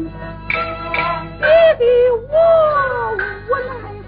你的我无奈。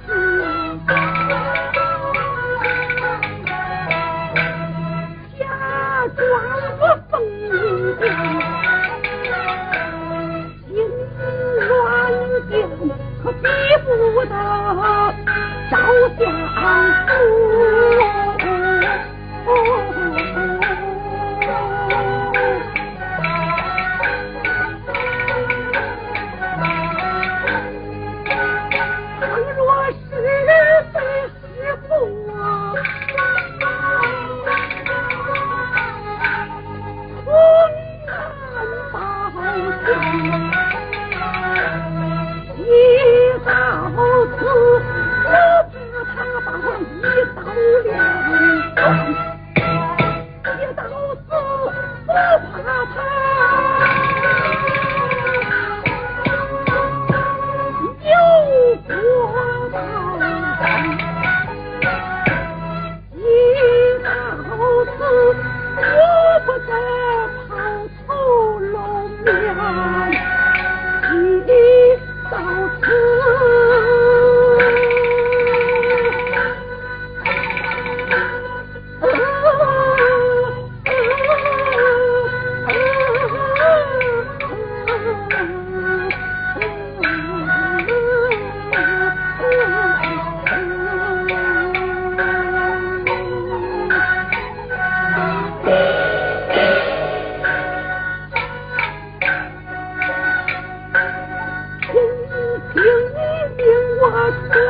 Oh.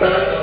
Bye.